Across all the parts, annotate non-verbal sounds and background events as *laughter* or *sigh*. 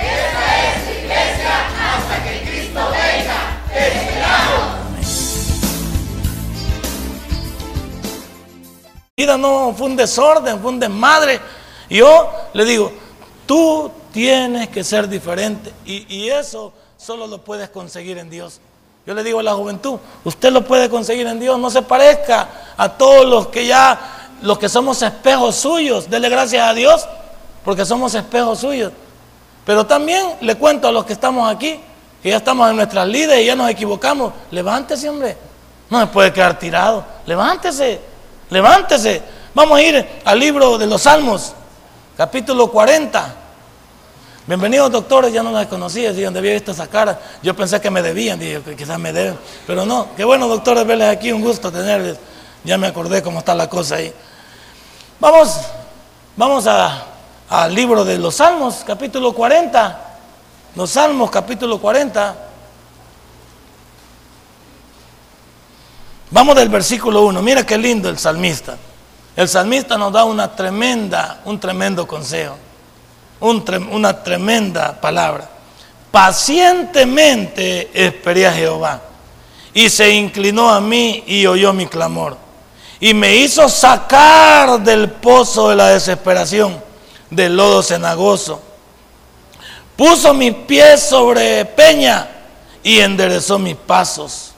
Esta es iglesia hasta que Cristo venga. esperamos. vida no fue un desorden, fue un desmadre. Yo le digo, tú tienes que ser diferente. Y, y, eso solo lo puedes conseguir en Dios. Yo le digo a la juventud, usted lo puede conseguir en Dios. No se parezca a todos los que ya, los que somos espejos suyos. Dele gracias a Dios porque somos espejos suyos. Pero también le cuento a los que estamos aquí, que ya estamos en nuestras líderes y ya nos equivocamos. Levántese, hombre. No se puede quedar tirado. Levántese. Levántese. Vamos a ir al libro de los Salmos, capítulo 40. Bienvenidos doctores, ya no las conocía, donde había visto esa cara. Yo pensé que me debían, dije quizás me deben, pero no. Qué bueno doctores verles aquí, un gusto tenerles. Ya me acordé cómo está la cosa ahí. Vamos, vamos a, al libro de los Salmos, capítulo 40. Los Salmos, capítulo 40. Vamos del versículo 1. Mira qué lindo el salmista. El salmista nos da una tremenda, un tremendo consejo, un una tremenda palabra. Pacientemente esperé a Jehová y se inclinó a mí y oyó mi clamor y me hizo sacar del pozo de la desesperación, del lodo cenagoso. Puso mis pies sobre peña y enderezó mis pasos.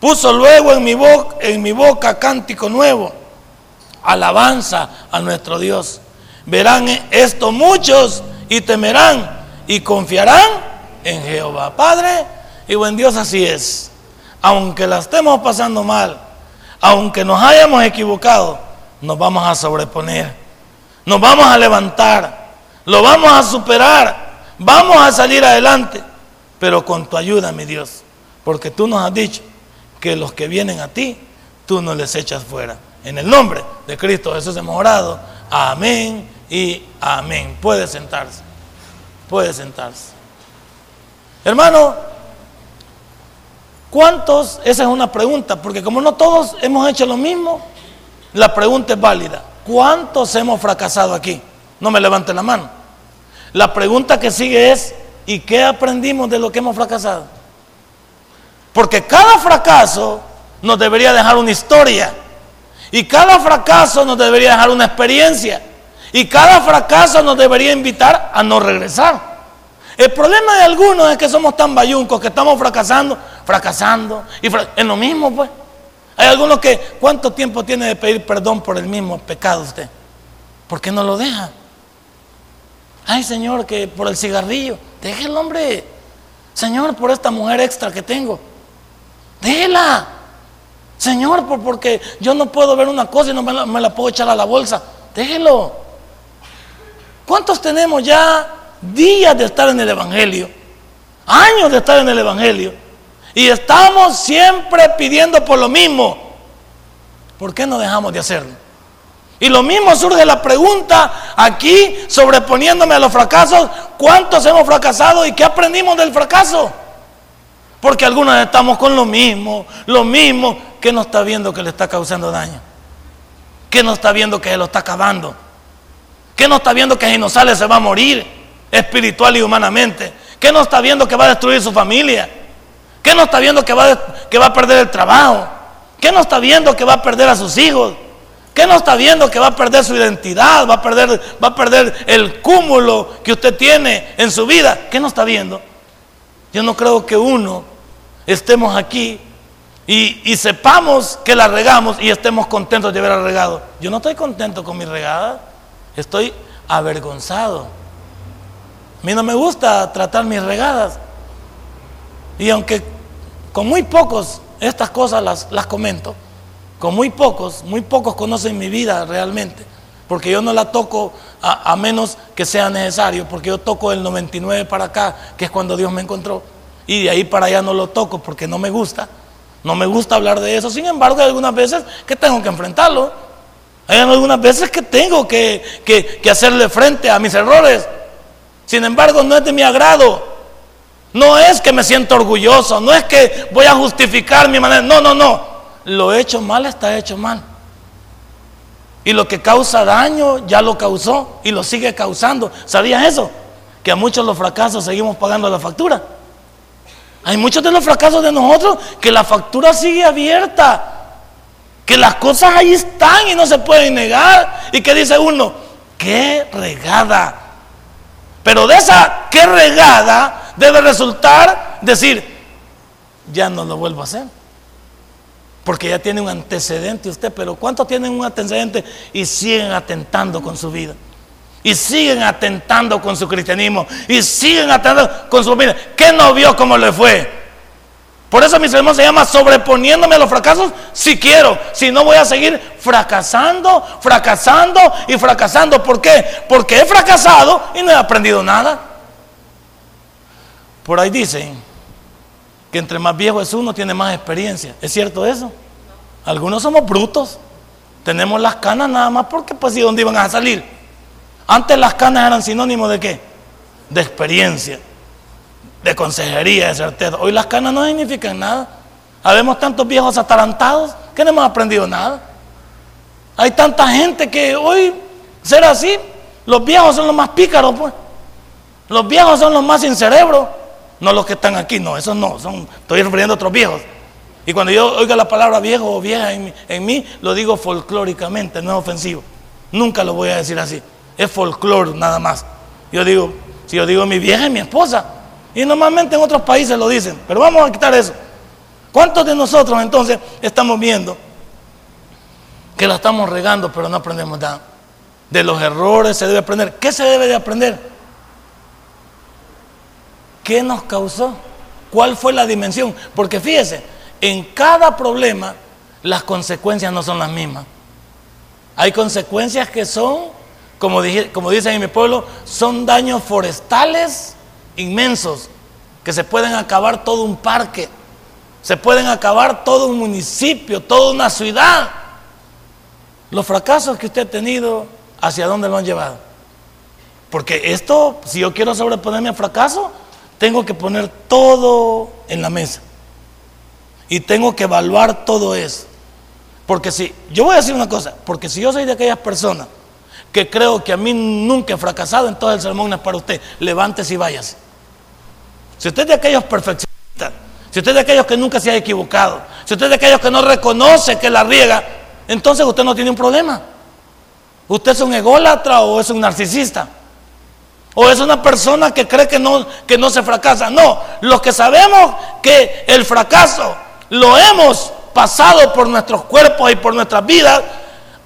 Puso luego en mi, boca, en mi boca cántico nuevo, alabanza a nuestro Dios. Verán esto muchos y temerán y confiarán en Jehová. Padre y buen Dios así es. Aunque la estemos pasando mal, aunque nos hayamos equivocado, nos vamos a sobreponer, nos vamos a levantar, lo vamos a superar, vamos a salir adelante, pero con tu ayuda, mi Dios, porque tú nos has dicho que los que vienen a ti, tú no les echas fuera. En el nombre de Cristo Jesús hemos orado. Amén y amén. Puede sentarse. Puede sentarse. Hermano, ¿cuántos? Esa es una pregunta, porque como no todos hemos hecho lo mismo, la pregunta es válida. ¿Cuántos hemos fracasado aquí? No me levante la mano. La pregunta que sigue es, ¿y qué aprendimos de lo que hemos fracasado? Porque cada fracaso nos debería dejar una historia. Y cada fracaso nos debería dejar una experiencia. Y cada fracaso nos debería invitar a no regresar. El problema de algunos es que somos tan bayuncos que estamos fracasando, fracasando y en lo mismo, pues. Hay algunos que, ¿cuánto tiempo tiene de pedir perdón por el mismo pecado usted? ¿Por qué no lo deja? Ay, Señor, que por el cigarrillo, deje el hombre. Señor, por esta mujer extra que tengo. Déjela. Señor, porque yo no puedo ver una cosa y no me la, puedo echar a la bolsa. Déjelo. ¿Cuántos tenemos ya días de estar en el Evangelio? Años de estar en el Evangelio. Y estamos siempre pidiendo por lo mismo. ¿Por qué no dejamos de hacerlo? Y lo mismo surge la pregunta aquí, sobreponiéndome a los fracasos, ¿cuántos hemos fracasado y qué aprendimos del fracaso? Porque algunos estamos con lo mismo, lo mismo, que no está viendo que le está causando daño. Que no está viendo que se lo está acabando. Que no está viendo que si no sale se va a morir espiritual y humanamente. Que no está viendo que va a destruir su familia. Que no está viendo que va, que va a perder el trabajo. Que no está viendo que va a perder a sus hijos. Que no está viendo que va a perder su identidad, va a perder, va a perder el cúmulo que usted tiene en su vida. ¿Qué no está viendo? Yo no creo que uno estemos aquí y, sepamos que la regamos y estemos contentos de haber regado. Yo no estoy contento con mi regada, estoy avergonzado. A mí no me gusta tratar mis regadas. Y aunque con muy pocos estas cosas las, las comento, con muy pocos, muy pocos conocen mi vida realmente, porque yo no la toco a, menos que sea necesario, porque yo toco el 99 para acá, que es cuando Dios me encontró, y de ahí para allá no lo toco porque no me gusta. No me gusta hablar de eso. Sin embargo, hay algunas veces que tengo que enfrentarlo. Hay algunas veces que tengo que, que, hacerle frente a mis errores. Sin embargo, no es de mi agrado. No es que me siento orgulloso. No es que voy a justificar mi manera. No, no, no. Lo hecho mal está hecho mal. Y lo que causa daño ya lo causó y lo sigue causando. ¿Sabías eso? Que a muchos los fracasos seguimos pagando la factura. Hay muchos de los fracasos de nosotros que la factura sigue abierta. Que las cosas ahí están y no se pueden negar. Y que dice uno, qué regada. Pero de esa qué regada debe resultar decir, ya no lo vuelvo a hacer. Porque ya tiene un antecedente usted, pero ¿cuántos tienen un antecedente y siguen atentando con su vida? Y siguen atentando con su cristianismo. Y siguen atentando con su vida. ¿Qué no vio cómo le fue? Por eso mi sermón se llama sobreponiéndome a los fracasos si quiero. Si no voy a seguir fracasando, fracasando y fracasando. ¿Por qué? Porque he fracasado y no he aprendido nada. Por ahí dicen que entre más viejo es uno tiene más experiencia. ¿Es cierto eso? Algunos somos brutos. Tenemos las canas nada más porque pues ¿y dónde iban a salir? Antes las canas eran sinónimo de qué? De experiencia, de consejería, de certeza. Hoy las canas no significan nada. Habemos tantos viejos atarantados que no hemos aprendido nada. Hay tanta gente que hoy ser así, los viejos son los más pícaros, pues. Los viejos son los más sin cerebro. No los que están aquí, no, esos no, son, estoy refiriendo a otros viejos. Y cuando yo oiga la palabra viejo o vieja en, mí, lo digo folclóricamente, no es ofensivo. Nunca lo voy a decir así es folclore nada más. Yo digo, si yo digo mi vieja es mi esposa, y normalmente en otros países lo dicen, pero vamos a quitar eso. ¿Cuántos de nosotros entonces estamos viendo que la estamos regando, pero no aprendemos nada? De los errores se debe aprender. ¿Qué se debe de aprender? ¿Qué nos causó? ¿Cuál fue la dimensión? Porque fíjese, en cada problema las consecuencias no son las mismas. Hay consecuencias que son como, dicen en mi pueblo, son daños forestales inmensos, que se pueden acabar todo un parque, se pueden acabar todo un municipio, toda una ciudad. Los fracasos que usted ha tenido, ¿hacia dónde lo han llevado? Porque esto, si yo quiero sobreponerme al fracaso, tengo que poner todo en la mesa. Y tengo que evaluar todo eso. Porque si, yo voy a decir una cosa, porque si yo soy de aquellas personas que creo que a mí nunca he fracasado, entonces el sermón es para usted. Levántese y váyase. Si usted es de aquellos perfeccionistas, si usted es de aquellos que nunca se ha equivocado, si usted es de aquellos que no reconoce que la riega, entonces usted no tiene un problema. ¿Usted es un ególatra o es un narcisista? ¿O es una persona que cree que no, que no se fracasa? No, los que sabemos que el fracaso lo hemos pasado por nuestros cuerpos y por nuestras vidas,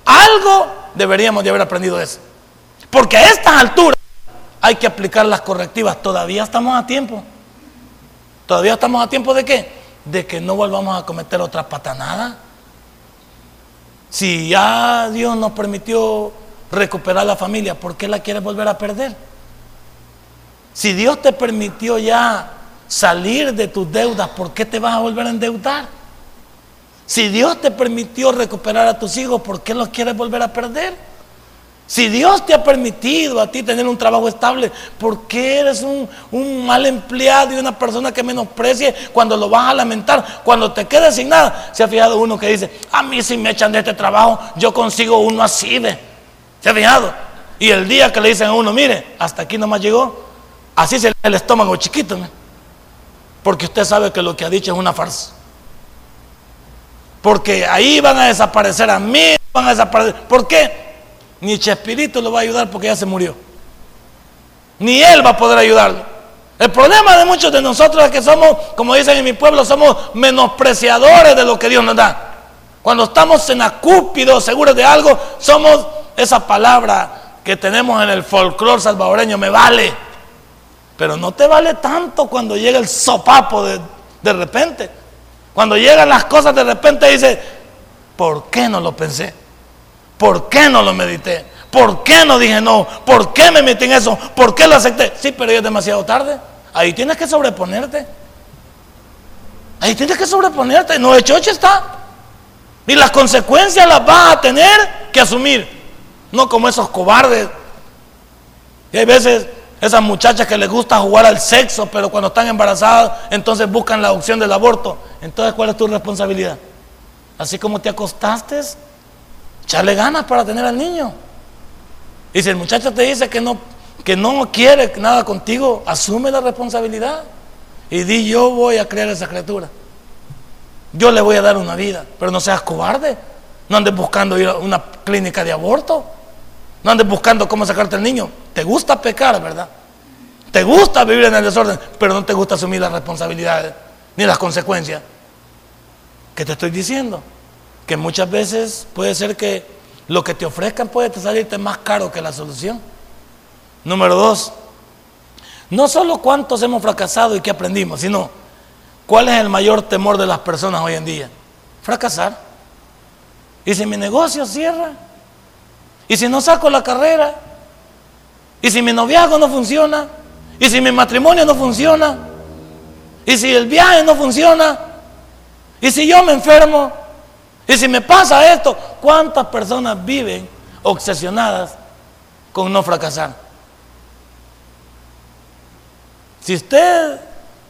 algo deberíamos de haber aprendido eso. Porque a estas alturas hay que aplicar las correctivas. Todavía estamos a tiempo. Todavía estamos a tiempo de qué? De que no volvamos a cometer otra patanada. Si ya Dios nos permitió recuperar la familia, ¿por qué la quieres volver a perder? Si Dios te permitió ya salir de tus deudas, ¿por qué te vas a volver a endeudar? Si Dios te permitió recuperar a tus hijos, ¿por qué los quieres volver a perder? Si Dios te ha permitido a ti tener un trabajo estable, ¿por qué eres un, mal empleado y una persona que menosprecie cuando lo vas a lamentar? Cuando te quedes sin nada. Se ha fijado uno que dice, a mí si me echan de este trabajo, yo consigo uno así, ¿ve? ¿Se ha fijado? Y el día que le dicen a uno, mire, hasta aquí nomás llegó, así se el estómago chiquito, porque usted sabe que lo que ha dicho es una farsa. Porque ahí van a desaparecer a mí, van a desaparecer. ¿Por qué? Ni Chespirito lo va a ayudar porque ya se murió. Ni él va a poder ayudarlo. El problema de muchos de nosotros es que somos, como dicen en mi pueblo, somos menospreciadores de lo que Dios nos da. Cuando estamos en acúpido, seguros de algo, somos esa palabra que tenemos en el folclore salvadoreño, me vale. Pero no te vale tanto cuando llega el sopapo de, de repente. Cuando llegan las cosas de repente dice, ¿por qué no lo pensé? ¿Por qué no lo medité? ¿Por qué no dije no? ¿Por qué me metí en eso? ¿Por qué lo acepté? Sí, pero ya es demasiado tarde. Ahí tienes que sobreponerte. Ahí tienes que sobreponerte. No, hecho, hecho está. Y las consecuencias las vas a tener que asumir. No como esos cobardes. Y hay veces esas muchachas que les gusta jugar al sexo, pero cuando están embarazadas, entonces buscan la opción del aborto. Entonces, ¿cuál es tu responsabilidad? Así como te acostaste, echarle ganas para tener al niño. Y si el muchacho te dice que no, que no quiere nada contigo, asume la responsabilidad. Y di, yo voy a crear esa criatura. Yo le voy a dar una vida, pero no seas cobarde. No andes buscando ir a una clínica de aborto. No andes buscando cómo sacarte al niño. Te gusta pecar, ¿verdad? Te gusta vivir en el desorden, pero no te gusta asumir las responsabilidades ni las consecuencias. ¿Qué te estoy diciendo? Que muchas veces puede ser que lo que te ofrezcan puede salirte más caro que la solución. Número dos, no solo cuántos hemos fracasado y qué aprendimos, sino cuál es el mayor temor de las personas hoy en día. Fracasar. ¿Y si mi negocio cierra? ¿Y si no saco la carrera? ¿Y si mi noviazgo no funciona? ¿Y si mi matrimonio no funciona? ¿Y si el viaje no funciona? ¿Y si yo me enfermo? ¿Y si me pasa esto? ¿Cuántas personas viven obsesionadas con no fracasar? Si usted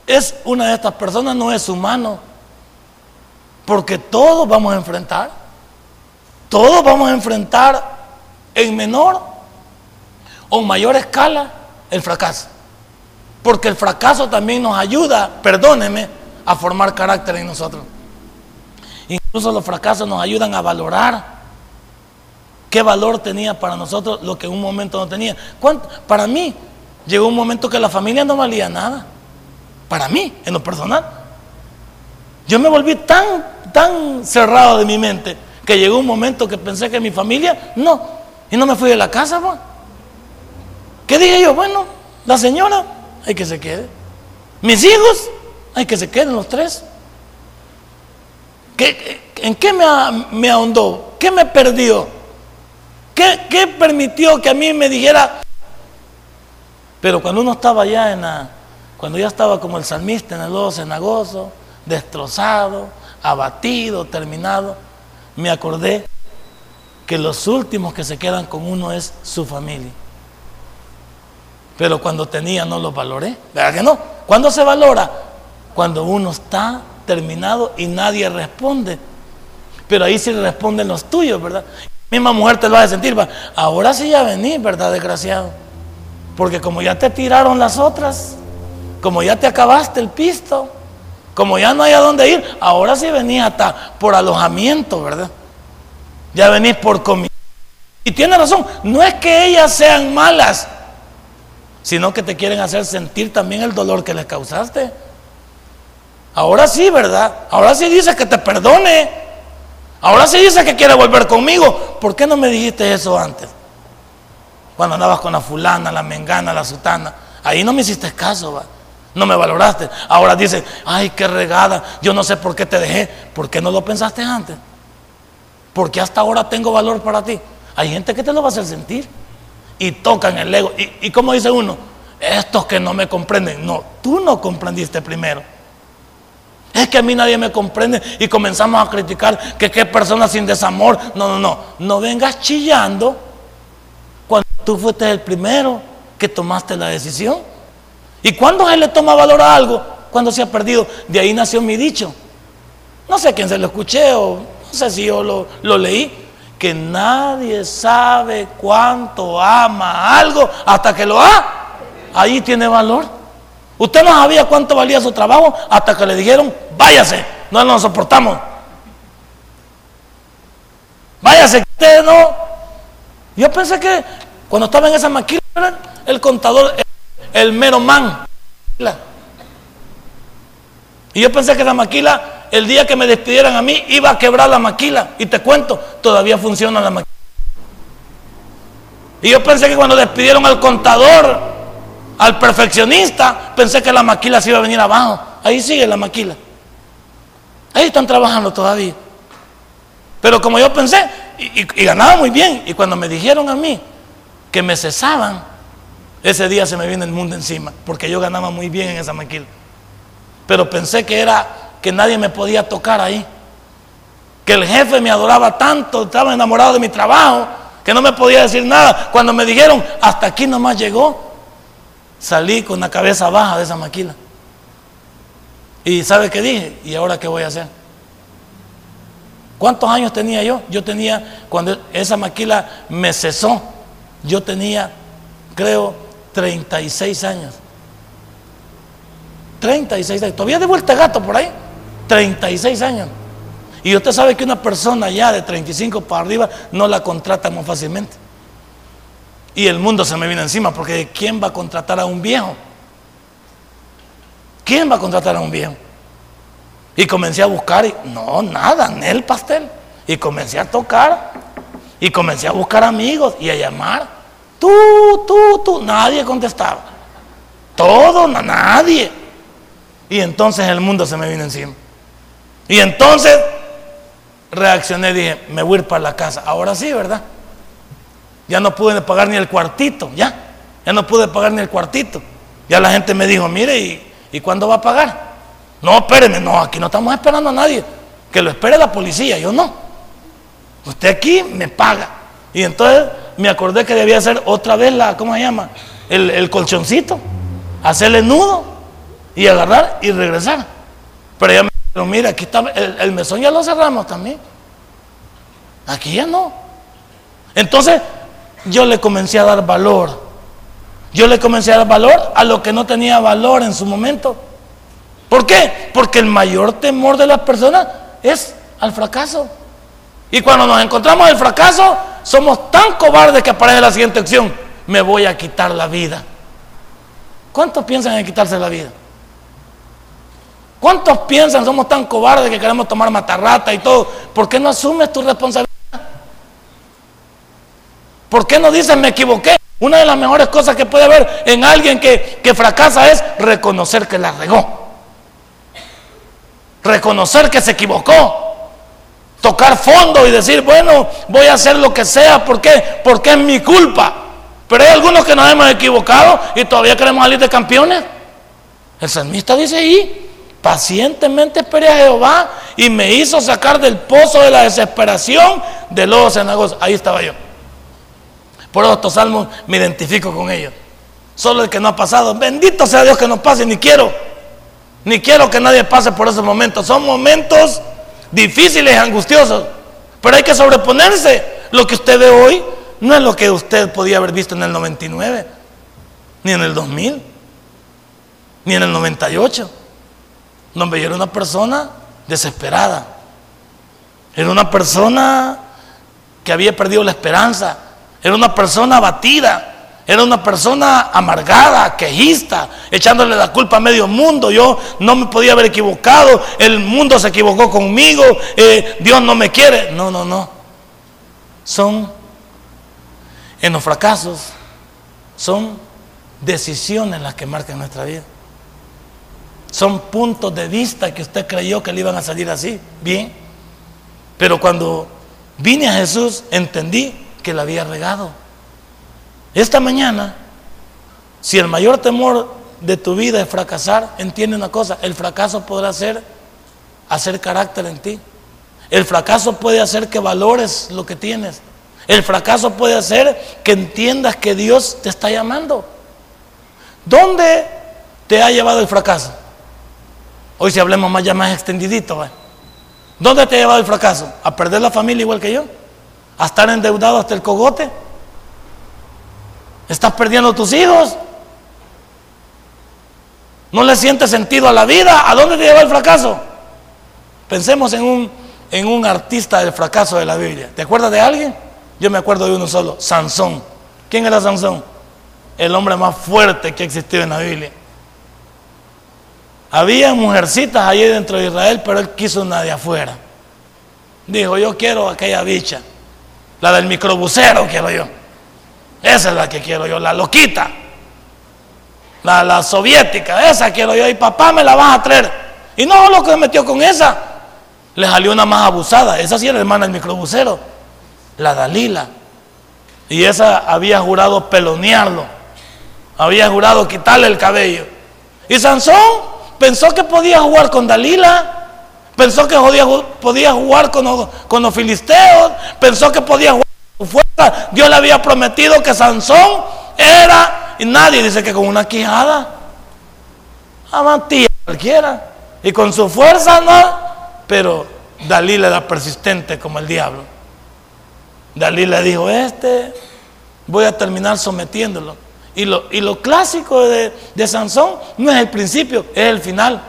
es una de estas personas, no es humano. Porque todos vamos a enfrentar. Todos vamos a enfrentar en menor o mayor escala el fracaso. Porque el fracaso también nos ayuda, perdóneme, a formar carácter en nosotros. Incluso los fracasos nos ayudan a valorar qué valor tenía para nosotros lo que en un momento no tenía. Para mí, llegó un momento que la familia no valía nada. Para mí, en lo personal. Yo me volví tan, tan cerrado de mi mente que llegó un momento que pensé que mi familia, no. Y no me fui de la casa, pues. ¿Qué dije yo? Bueno, la señora, hay que se quede. Mis hijos, hay que se queden los tres. ¿En qué me, ahondó? ¿Qué me perdió? ¿Qué, permitió que a mí me dijera? Pero cuando uno estaba ya en la, cuando ya estaba como el salmista en el lodo cenagoso, destrozado, abatido, terminado, me acordé que los últimos que se quedan con uno es su familia. Pero cuando tenía no los valoré. ¿Verdad que no? ¿Cuándo se valora? Cuando uno está terminado y nadie responde. Pero ahí sí responden los tuyos, ¿verdad? La misma mujer te lo va a sentir, va. ahora sí ya venís, ¿verdad, desgraciado? Porque como ya te tiraron las otras, como ya te acabaste el pisto, como ya no hay a dónde ir, ahora sí venís hasta por alojamiento, ¿verdad? Ya venís por comida. Y tiene razón, no es que ellas sean malas, sino que te quieren hacer sentir también el dolor que les causaste. Ahora sí, ¿verdad? Ahora sí dice que te perdone. Ahora sí dice que quiere volver conmigo. ¿Por qué no me dijiste eso antes? Cuando andabas con la fulana, la mengana, la sutana. Ahí no me hiciste caso, ¿va? No me valoraste. Ahora dice, ay, qué regada. Yo no sé por qué te dejé. ¿Por qué no lo pensaste antes? Porque hasta ahora tengo valor para ti. Hay gente que te lo va a hacer sentir. Y tocan el ego. ¿Y, y cómo dice uno? Estos que no me comprenden. No, tú no comprendiste primero. Es que a mí nadie me comprende y comenzamos a criticar que qué persona sin desamor. No, no, no. No vengas chillando cuando tú fuiste el primero que tomaste la decisión. ¿Y cuando él le toma valor a algo? Cuando se ha perdido. De ahí nació mi dicho. No sé quién se lo escuché o no sé si yo lo, lo leí. Que nadie sabe cuánto ama algo hasta que lo ha. Ahí tiene valor. Usted no sabía cuánto valía su trabajo hasta que le dijeron, váyase, no lo soportamos. Váyase, usted no. Yo pensé que cuando estaba en esa maquila, el contador, el, mero man. Y yo pensé que la maquila, el día que me despidieran a mí, iba a quebrar la maquila. Y te cuento, todavía funciona la maquila. Y yo pensé que cuando despidieron al contador, al perfeccionista, pensé que la maquila se iba a venir abajo. Ahí sigue la maquila. Ahí están trabajando todavía. Pero como yo pensé, y, ganaba muy bien, y cuando me dijeron a mí que me cesaban, ese día se me viene el mundo encima, porque yo ganaba muy bien en esa maquila. Pero pensé que era que nadie me podía tocar ahí. Que el jefe me adoraba tanto, estaba enamorado de mi trabajo, que no me podía decir nada. Cuando me dijeron, hasta aquí nomás llegó, salí con la cabeza baja de esa maquila. ¿Y sabe qué dije? ¿Y ahora qué voy a hacer? ¿Cuántos años tenía yo? Yo tenía, cuando esa maquila me cesó, yo tenía, creo, 36 años. 36 años. Todavía de vuelta gato por ahí. 36 años. Y usted sabe que una persona ya de 35 para arriba no la contrata muy fácilmente. Y el mundo se me viene encima porque ¿quién va a contratar a un viejo? ¿Quién va a contratar a un viejo? Y comencé a buscar y no, nada, en el pastel. Y comencé a tocar y comencé a buscar amigos y a llamar. Tú, tú, tú, nadie contestaba. Todo, nadie. Y entonces el mundo se me vino encima. Y entonces reaccioné dije, me voy a ir para la casa. Ahora sí, ¿verdad? Ya no pude pagar ni el cuartito, ya. Ya no pude pagar ni el cuartito. Ya la gente me dijo, mire, ¿y, ¿y cuándo va a pagar? No, espéreme, no, aquí no estamos esperando a nadie. Que lo espere la policía, yo no. Usted aquí me paga. Y entonces me acordé que debía hacer otra vez la, ¿cómo se llama? El, colchoncito. Hacerle nudo y agarrar y regresar. Pero ya me dijeron, mira, aquí está, el, mesón ya lo cerramos también. Aquí ya no. Entonces yo le comencé a dar valor. Yo le comencé a dar valor a lo que no tenía valor en su momento. ¿Por qué? Porque el mayor temor de las personas es al fracaso. Y cuando nos encontramos el fracaso, somos tan cobardes que aparece la siguiente acción. Me voy a quitar la vida. ¿Cuántos piensan en quitarse la vida? ¿Cuántos piensan somos tan cobardes que queremos tomar matarrata y todo? ¿Por qué no asumes tu responsabilidad? ¿Por qué no dices me equivoqué? Una de las mejores cosas que puede haber en alguien que, que fracasa es reconocer que la regó. Reconocer que se equivocó tocar fondo y decir, bueno, voy a hacer lo que sea, ¿por qué? Porque es mi culpa. Pero hay algunos que nos hemos equivocado y todavía queremos salir de campeones. El salmista dice ahí, pacientemente esperé a Jehová y me hizo sacar del pozo de la desesperación de los cenagos. Ahí estaba yo. Por eso estos salmos me identifico con ellos. Solo el que no ha pasado, bendito sea Dios que no pase, ni quiero, ni quiero que nadie pase por esos momentos. Son momentos difíciles, angustiosos, pero hay que sobreponerse. Lo que usted ve hoy no es lo que usted podía haber visto en el 99, ni en el 2000, ni en el 98. Donde yo era una persona desesperada. Era una persona que había perdido la esperanza. Era una persona abatida. Era una persona amargada, quejista, echándole la culpa a medio mundo. Yo no me podía haber equivocado. El mundo se equivocó conmigo. Eh, Dios no me quiere. No, no, no. Son, en los fracasos, son decisiones las que marcan nuestra vida. Son puntos de vista que usted creyó que le iban a salir así. Bien. Pero cuando vine a Jesús, entendí que la había regado. Esta mañana, si el mayor temor de tu vida es fracasar, entiende una cosa, el fracaso podrá ser hacer carácter en ti. El fracaso puede hacer que valores lo que tienes. El fracaso puede hacer que entiendas que Dios te está llamando. ¿Dónde te ha llevado el fracaso? Hoy si hablemos más ya más extendidito. ¿Dónde te ha llevado el fracaso? ¿A perder la familia igual que yo? ¿A estar endeudado hasta el cogote? Estás perdiendo tus hijos. No le sientes sentido a la vida. ¿A dónde te lleva el fracaso? Pensemos en un, en un artista del fracaso de la Biblia. ¿Te acuerdas de alguien? Yo me acuerdo de uno solo, Sansón. ¿Quién era Sansón? El hombre más fuerte que existió en la Biblia. Había mujercitas allí dentro de Israel, pero él quiso una de afuera. Dijo, yo quiero aquella bicha, la del microbusero quiero yo. Esa es la que quiero yo, la loquita. La, la soviética, esa quiero yo. Y papá me la vas a traer. Y no lo que me metió con esa. Le salió una más abusada. Esa sí era hermana del microbusero. La Dalila. Y esa había jurado pelonearlo. Había jurado quitarle el cabello. Y Sansón pensó que podía jugar con Dalila. Pensó que podía, jugar con, los filisteos. Pensó que podía jugar con su fuerza. Dios le había prometido que Sansón era. Y nadie dice que con una quijada. Amantía cualquiera. Y con su fuerza no. Pero Dalila era persistente como el diablo. Dalí le dijo, este voy a terminar sometiéndolo. Y lo, y lo clásico de, Sansón no es el principio, es el final.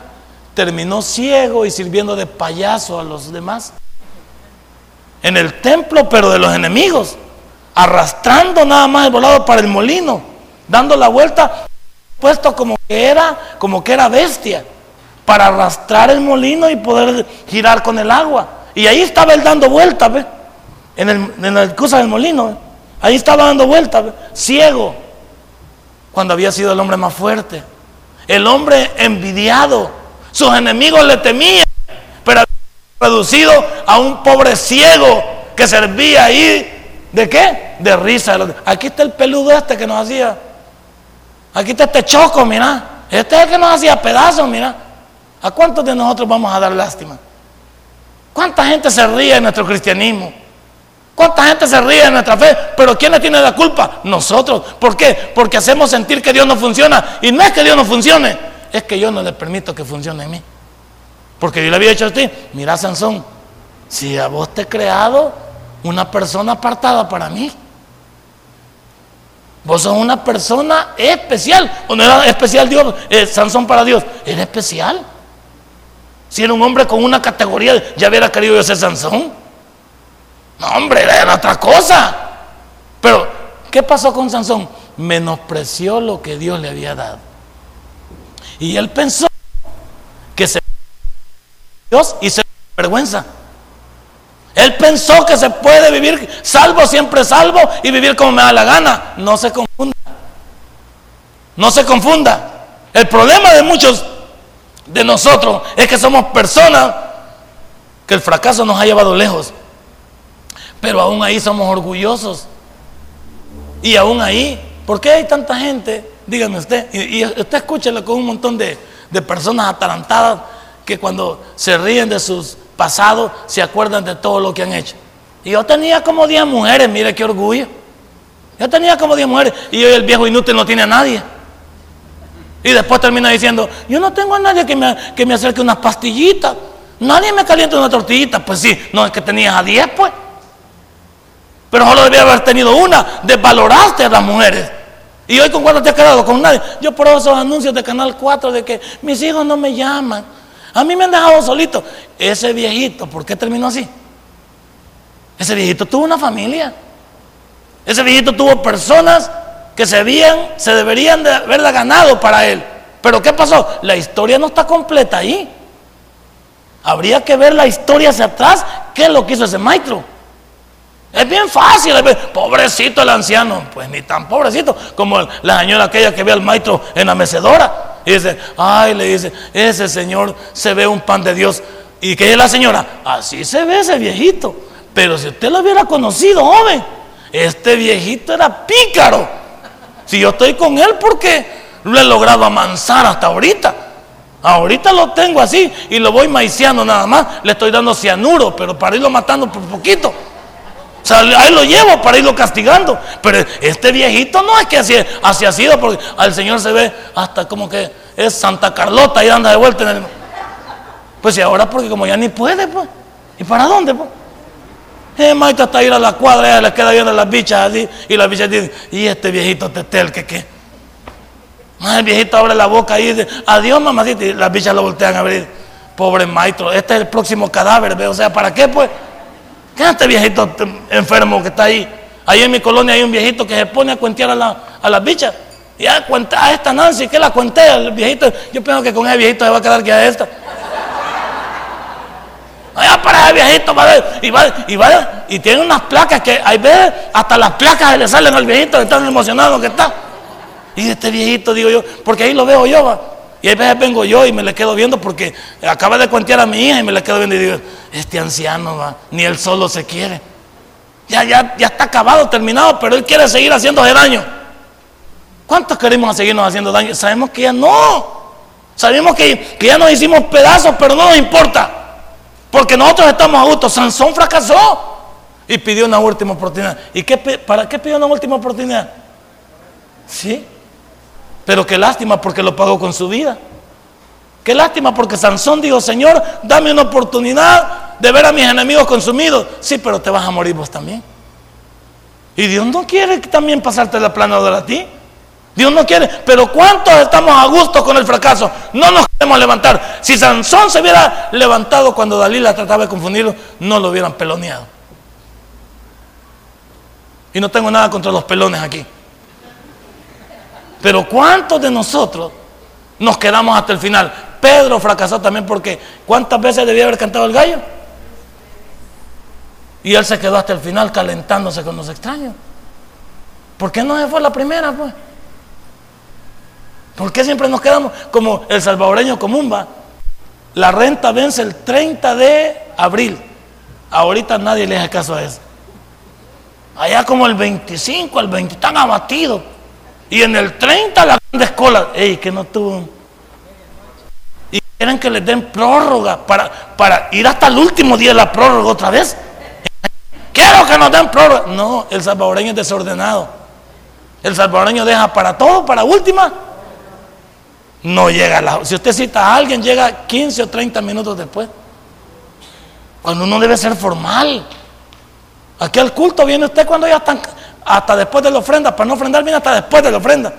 Terminó ciego y sirviendo de payaso a los demás. En el templo, pero de los enemigos. Arrastrando nada más el volado para el molino. Dando la vuelta, puesto como que era, como que era bestia. Para arrastrar el molino y poder girar con el agua. Y ahí estaba él dando vueltas, en, el, en la cosa del molino. Ahí estaba dando vueltas, ciego, cuando había sido el hombre más fuerte. El hombre envidiado. Sus enemigos le temían, pero había reducido a un pobre ciego que servía ahí. ¿De qué? De risa. Aquí está el peludo este que nos hacía. Aquí está este choco, mira. Este es el que nos hacía pedazos, mira. ¿A cuántos de nosotros vamos a dar lástima? ¿Cuánta gente se ríe de nuestro cristianismo? ¿Cuánta gente se ríe de nuestra fe? Pero ¿quién le tiene la culpa? Nosotros. ¿Por qué? Porque hacemos sentir que Dios no funciona. Y no es que Dios no funcione, es que yo no le permito que funcione en mí. Porque yo le había dicho a usted, mira Sansón, si a vos te he creado una persona apartada para mí. Vos sos una persona especial. ¿O no era especial Dios, eh, Sansón para Dios? Era especial. Si era un hombre con una categoría, ya hubiera querido yo ser Sansón. No, hombre, era otra cosa. Pero, ¿qué pasó con Sansón? Menospreció lo que Dios le había dado. Y él pensó que se Dios y se vergüenza. Él pensó que se puede vivir salvo, siempre salvo y vivir como me da la gana. No se confunda. No se confunda. El problema de muchos de nosotros es que somos personas que el fracaso nos ha llevado lejos. Pero aún ahí somos orgullosos. Y aún ahí, ¿por qué hay tanta gente? Dígame usted, y, usted escúchelo con un montón de, personas atalantadas que cuando se ríen de sus pasados se acuerdan de todo lo que han hecho. Y yo tenía como 10 mujeres, mire qué orgullo. Yo tenía como 10 mujeres y hoy el viejo inútil no tiene a nadie. Y después termina diciendo, yo no tengo a nadie que me, que me acerque unas pastillitas. Nadie me calienta una tortillita. Pues sí, no es que tenías a 10 pues. Pero solo debía haber tenido una. Desvaloraste a las mujeres. Y hoy con cuánto te has quedado con nadie. Yo por esos anuncios de Canal 4 de que mis hijos no me llaman. A mí me han dejado solito. Ese viejito, ¿por qué terminó así? Ese viejito tuvo una familia. Ese viejito tuvo personas que se, veían, se deberían de haberla ganado para él. Pero ¿qué pasó? La historia no está completa ahí. Habría que ver la historia hacia atrás. ¿Qué es lo que hizo ese maestro? Es bien fácil, pobrecito el anciano, pues ni tan pobrecito como la señora aquella que ve al maestro en la mecedora. Y dice, ay, le dice, ese señor se ve un pan de Dios. ¿Y qué es la señora? Así se ve ese viejito. Pero si usted lo hubiera conocido, joven, este viejito era pícaro. Si yo estoy con él, porque lo he logrado amansar hasta ahorita. Ahorita lo tengo así y lo voy maiciando nada más. Le estoy dando cianuro, pero para irlo matando por poquito. O sea, ahí lo llevo para irlo castigando. Pero este viejito no es que así, ha sido, porque al Señor se ve hasta como que es Santa Carlota y anda de vuelta en el. Pues y ahora porque como ya ni puede, pues. ¿Y para dónde, pues? Eh, Maita hasta ir a la cuadra, ella le queda viendo las bichas así, y las bichas dicen, y este viejito tetel, que qué. El viejito abre la boca y dice, adiós mamacita, y las bichas lo voltean a abrir. Pobre maestro, este es el próximo cadáver, ¿ve? o sea, ¿para qué pues? ¿Qué es este viejito enfermo que está ahí? Ahí en mi colonia hay un viejito que se pone a cuentear a, la, a las bichas. Y a, cuenta, a esta Nancy, que la cuentea, el viejito. Yo pienso que con ese viejito se va a quedar que a esta. Allá para ese viejito, va y va, y va, y tiene unas placas que hay veces hasta las placas se le salen al viejito, que tan emocionado que está. Y este viejito, digo yo, porque ahí lo veo yo, va. Y a veces vengo yo y me le quedo viendo porque acaba de cuentear a mi hija y me le quedo viendo y digo, este anciano, va, ni él solo se quiere. Ya, ya, ya está acabado, terminado, pero él quiere seguir haciéndose daño. ¿Cuántos queremos seguirnos haciendo daño? Sabemos que ya no. Sabemos que, que ya nos hicimos pedazos, pero no nos importa. Porque nosotros estamos a gusto. Sansón fracasó y pidió una última oportunidad. ¿Y qué, para qué pidió una última oportunidad? Sí. Pero qué lástima porque lo pagó con su vida. Qué lástima porque Sansón dijo, Señor, dame una oportunidad de ver a mis enemigos consumidos. Sí, pero te vas a morir vos también. Y Dios no quiere también pasarte la plana a ti. Dios no quiere. Pero ¿cuántos estamos a gusto con el fracaso? No nos queremos levantar. Si Sansón se hubiera levantado cuando Dalila trataba de confundirlo, no lo hubieran peloneado. Y no tengo nada contra los pelones aquí. Pero ¿cuántos de nosotros nos quedamos hasta el final? Pedro fracasó también porque ¿cuántas veces debía haber cantado el gallo? Y él se quedó hasta el final calentándose con los extraños. ¿Por qué no se fue la primera, pues? ¿Por qué siempre nos quedamos como el salvadoreño común, va? La renta vence el 30 de abril. Ahorita nadie le hace caso a eso. Allá como el 25, el 20, están abatidos. Y en el 30 la grande escuela, ey, que no tuvo quieren que les den prórroga para, para ir hasta el último día de la prórroga otra vez. Quiero que nos den prórroga. No, el salvadoreño es desordenado. El salvadoreño deja para todo, para última. No llega a la. Si usted cita a alguien, llega 15 o 30 minutos después. Cuando uno debe ser formal. Aquí al culto viene usted cuando ya están, hasta después de la ofrenda. Para no ofrendar, viene hasta después de la ofrenda.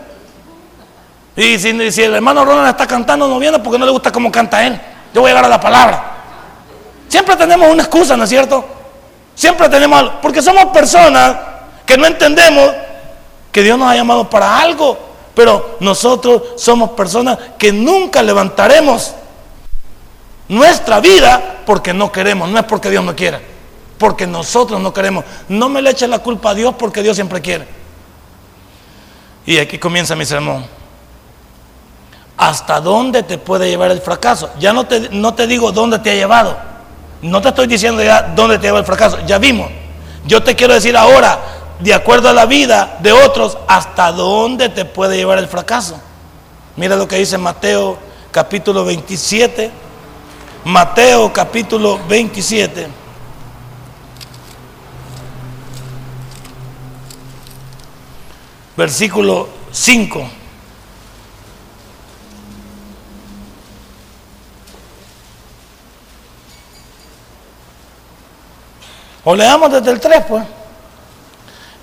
Y si, el hermano Ronald está cantando, no viene porque no le gusta cómo canta él. Yo voy a llegar a la palabra. Siempre tenemos una excusa, ¿no es cierto? Siempre tenemos, porque somos personas que no entendemos que Dios nos ha llamado para algo, pero nosotros somos personas que nunca levantaremos nuestra vida porque no queremos, no es porque Dios no quiera, porque nosotros no queremos. No me le eche la culpa a Dios porque Dios siempre quiere. Y aquí comienza mi sermón hasta dónde te puede llevar el fracaso. Ya no te, no te digo dónde te ha llevado. No te estoy diciendo ya dónde te lleva el fracaso. Ya vimos. Yo te quiero decir ahora, de acuerdo a la vida de otros, hasta dónde te puede llevar el fracaso. Mira lo que dice Mateo capítulo 27. Mateo capítulo 27. Versículo 5. O leamos desde el 3, pues.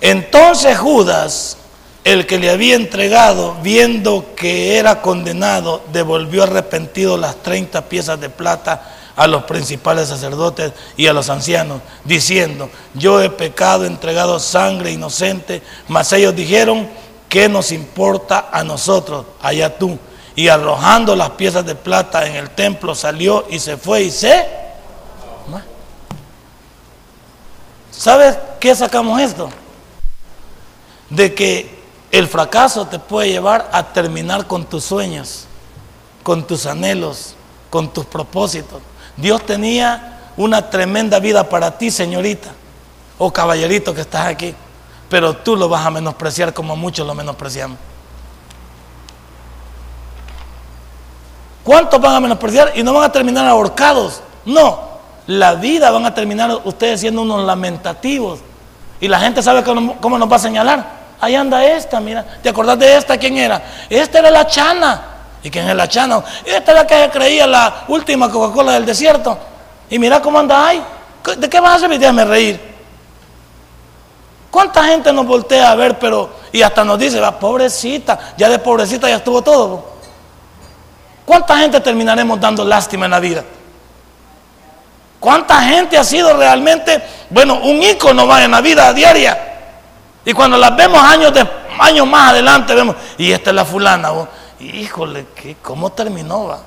Entonces Judas, el que le había entregado, viendo que era condenado, devolvió arrepentido las 30 piezas de plata a los principales sacerdotes y a los ancianos, diciendo, yo he pecado, entregado sangre inocente, mas ellos dijeron, ¿qué nos importa a nosotros? Allá tú. Y arrojando las piezas de plata en el templo, salió y se fue y se ¿Sabes qué sacamos esto? De que el fracaso te puede llevar a terminar con tus sueños, con tus anhelos, con tus propósitos. Dios tenía una tremenda vida para ti, señorita, o caballerito que estás aquí, pero tú lo vas a menospreciar como muchos lo menospreciamos. ¿Cuántos van a menospreciar y no van a terminar ahorcados? No, la vida van a terminar ustedes siendo unos lamentativos. Y la gente sabe cómo, nos va a señalar. Ahí anda esta, mira. ¿Te acordás de esta? ¿Quién era? Esta era la chana. ¿Y quién es la chana? Esta era la que creía la última Coca-Cola del desierto. Y mira cómo anda ahí. ¿De qué vas a servir? Déjame reír. ¿Cuánta gente nos voltea a ver, pero y hasta nos dice, va, pobrecita, ya de pobrecita ya estuvo todo? ¿Cuánta gente terminaremos dando lástima en la vida? ¿Cuánta gente ha sido realmente, bueno, un ícono va en la vida diaria? Y cuando las vemos años, de, años más adelante, vemos, y esta es la fulana, híjole, ¿qué, ¿cómo terminó? Va?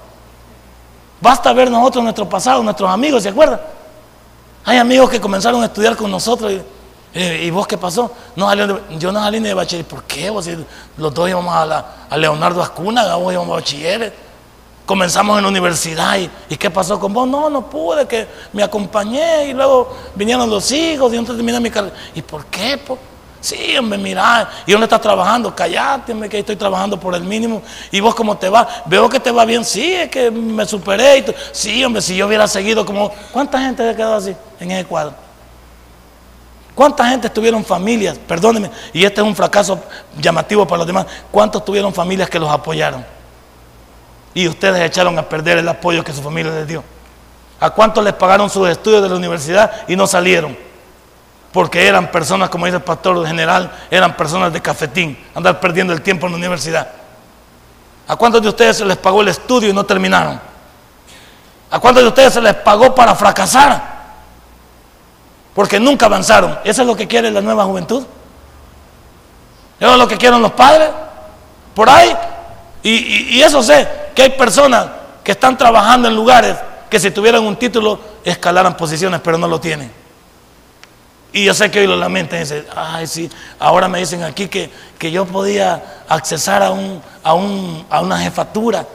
Basta ver nosotros nuestro pasado, nuestros amigos, ¿se acuerdan? Hay amigos que comenzaron a estudiar con nosotros y, eh, vos qué pasó? No, yo no salí ni de bachiller. ¿Por qué? Vos, los dos íbamos a, la, a Leonardo Ascuna, vos íbamos a bachilleres. Comenzamos en la universidad y, ¿qué pasó con vos? No, no pude, que me acompañé y luego vinieron los hijos y entonces terminé mi carrera. ¿Y por qué? Sí, hombre, mira, ¿y dónde estás trabajando? Callate, hombre, que estoy trabajando por el mínimo. ¿Y vos cómo te va? Veo que te va bien. Sí, es que me superé. Y sí, hombre, si yo hubiera seguido como... ¿Cuánta gente ha quedado así en ese cuadro? ¿Cuánta gente tuvieron familias? Perdónenme, y este es un fracaso llamativo para los demás. ¿Cuántos tuvieron familias que los apoyaron? Y ustedes echaron a perder el apoyo que su familia les dio. ¿A cuántos les pagaron sus estudios de la universidad y no salieron? Porque eran personas, como dice el pastor general, eran personas de cafetín, andar perdiendo el tiempo en la universidad. ¿A cuántos de ustedes se les pagó el estudio y no terminaron? ¿A cuántos de ustedes se les pagó para fracasar? Porque nunca avanzaron. ¿Eso es lo que quiere la nueva juventud? ¿Eso es lo que quieren los padres? Por ahí. Y, eso sé, que hay personas que están trabajando en lugares que si tuvieran un título escalaran posiciones, pero no lo tienen. Y yo sé que hoy lo lamentan y dicen, ay, sí, ahora me dicen aquí que, que yo podía accesar a, un, a, un, a una jefatura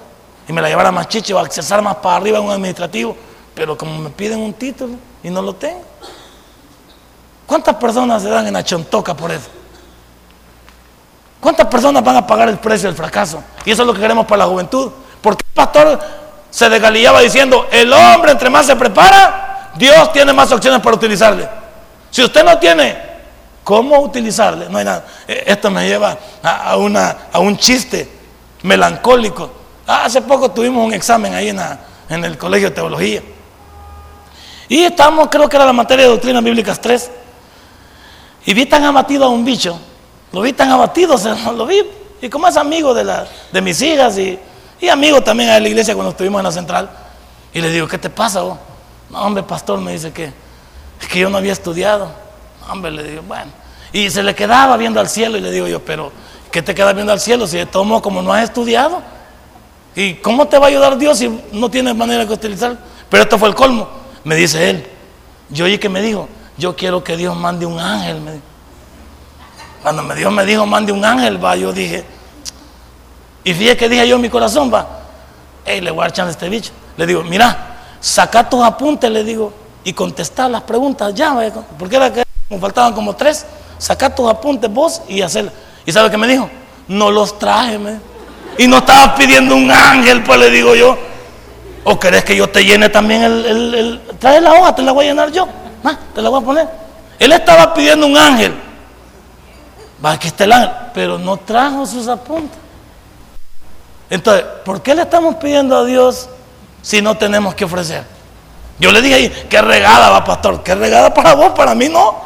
y me la llevara más chiche o accesar más para arriba a un administrativo, pero como me piden un título y no lo tengo. ¿Cuántas personas se dan en la chontoca por eso? ¿Cuántas personas van a pagar el precio del fracaso? Y eso es lo que queremos para la juventud. Porque el pastor se desgalillaba diciendo, el hombre entre más se prepara, Dios tiene más opciones para utilizarle. Si usted no tiene cómo utilizarle, no hay nada. E, esto me lleva a, una, a un chiste melancólico. Hace poco tuvimos un examen ahí en, en el Colegio de Teología. Y estamos, creo que era la materia de doctrinas bíblicas 3. Y vi tan abatido a un bicho lo vi tan abatido, *laughs* lo vi. Y como es amigo de, la, de mis hijas y, y amigo también a la iglesia cuando estuvimos en la central. Y le digo, ¿qué te pasa vos? No, hombre, pastor, me dice que que yo no había estudiado. hombre, le digo, bueno. Y se le quedaba viendo al cielo y le digo yo, pero ¿qué te quedas viendo al cielo si de tomo como no has estudiado? ¿Y cómo te va a ayudar Dios si no tienes manera de utilizar? Pero esto fue el colmo. Me dice él. Yo oí que me dijo, yo quiero que Dios mande un ángel. Cuando me Dios me dijo, mande un ángel, va, yo dije, y fíjate que dije yo en mi corazón, va, hey, le voy a este bicho. Le digo, mira, saca tus apuntes, le digo, y contestar las preguntas ya, porque era que me faltaban como tres, saca tus apuntes vos y hacer. ¿Y sabe qué me dijo? No los traje, me. Y no estabas pidiendo un ángel, pues le digo yo. ¿O querés que yo te llene también el, el, Trae la hoja, te la voy a llenar yo. Ah, te la voy a poner. Él estaba pidiendo un ángel. Va, que esté el ángel, pero no trajo sus apuntes. Entonces, ¿por qué le estamos pidiendo a Dios si no tenemos que ofrecer? Yo le dije qué regada va, pastor, qué regada para vos, para mí no.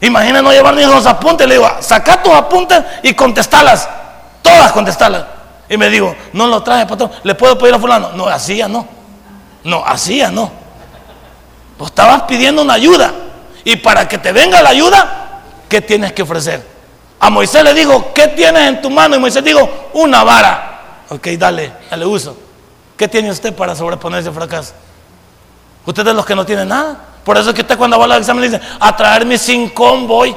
Imagina no llevar ni los apuntes, le digo, saca tus apuntes y contestalas, todas contestalas. Y me digo, no lo traje, pastor, ¿le puedo pedir a fulano? No, así ya no. No, así ya no. Estabas pidiendo una ayuda. Y para que te venga la ayuda, ¿qué tienes que ofrecer? A Moisés le dijo, ¿qué tienes en tu mano? Y Moisés dijo, una vara. Ok, dale, dale uso. ¿Qué tiene usted para sobreponerse al fracaso? Usted es los que no tiene nada. Por eso es que usted cuando va al examen le dice, a traer mi cincón voy.